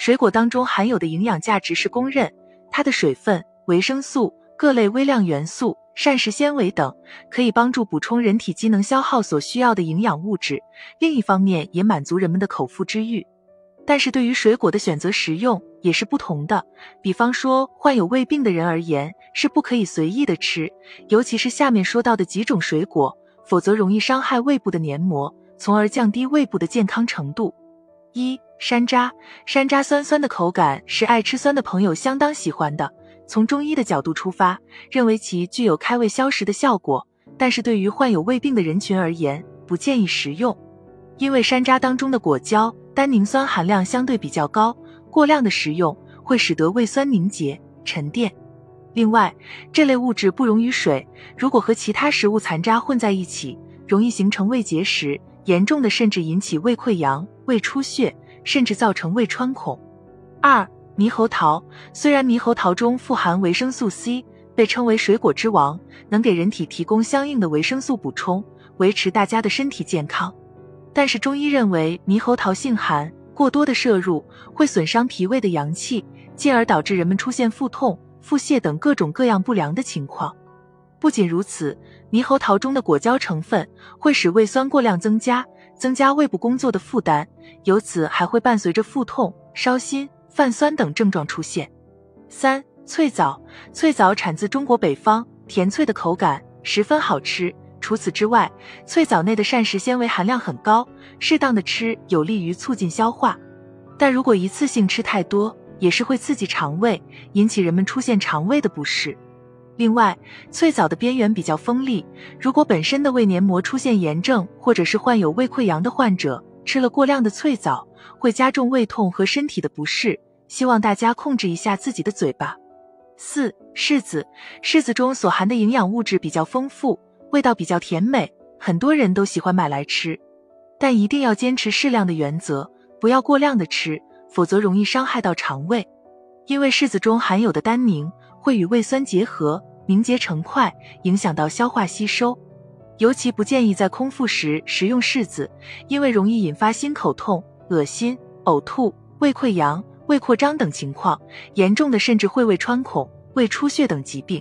水果当中含有的营养价值是公认，它的水分、维生素、各类微量元素、膳食纤维等，可以帮助补充人体机能消耗所需要的营养物质。另一方面，也满足人们的口腹之欲。但是对于水果的选择食用也是不同的。比方说，患有胃病的人而言，是不可以随意的吃，尤其是下面说到的几种水果，否则容易伤害胃部的黏膜，从而降低胃部的健康程度。一、山楂，山楂酸酸的口感是爱吃酸的朋友相当喜欢的。从中医的角度出发，认为其具有开胃消食的效果，但是对于患有胃病的人群而言，不建议食用，因为山楂当中的果胶。单宁酸含量相对比较高，过量的食用会使得胃酸凝结沉淀。另外，这类物质不溶于水，如果和其他食物残渣混在一起，容易形成胃结石，严重的甚至引起胃溃疡、胃出血，甚至造成胃穿孔。二、猕猴桃，虽然猕猴桃中富含维生素 C，被称为水果之王，能给人体提供相应的维生素补充，维持大家的身体健康。但是中医认为，猕猴桃性寒，过多的摄入会损伤脾胃的阳气，进而导致人们出现腹痛、腹泻等各种各样不良的情况。不仅如此，猕猴桃中的果胶成分会使胃酸过量增加，增加胃部工作的负担，由此还会伴随着腹痛、烧心、泛酸等症状出现。三、脆枣，脆枣产自中国北方，甜脆的口感十分好吃。除此之外，脆枣内的膳食纤维含量很高，适当的吃有利于促进消化。但如果一次性吃太多，也是会刺激肠胃，引起人们出现肠胃的不适。另外，脆枣的边缘比较锋利，如果本身的胃黏膜出现炎症，或者是患有胃溃疡的患者吃了过量的脆枣，会加重胃痛和身体的不适。希望大家控制一下自己的嘴巴。四、柿子，柿子中所含的营养物质比较丰富。味道比较甜美，很多人都喜欢买来吃，但一定要坚持适量的原则，不要过量的吃，否则容易伤害到肠胃。因为柿子中含有的单宁会与胃酸结合，凝结成块，影响到消化吸收。尤其不建议在空腹时食用柿子，因为容易引发心口痛、恶心、呕吐、胃溃疡、胃扩张等情况，严重的甚至会胃穿孔、胃出血等疾病。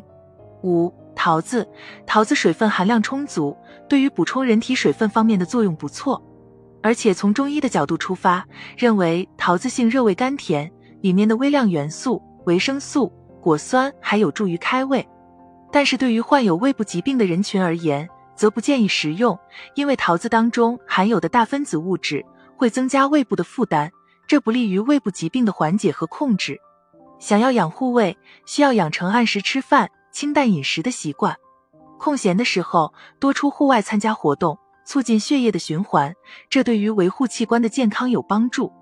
五。桃子，桃子水分含量充足，对于补充人体水分方面的作用不错。而且从中医的角度出发，认为桃子性热味甘甜，里面的微量元素、维生素、果酸还有助于开胃。但是对于患有胃部疾病的人群而言，则不建议食用，因为桃子当中含有的大分子物质会增加胃部的负担，这不利于胃部疾病的缓解和控制。想要养护胃，需要养成按时吃饭。清淡饮食的习惯，空闲的时候多出户外参加活动，促进血液的循环，这对于维护器官的健康有帮助。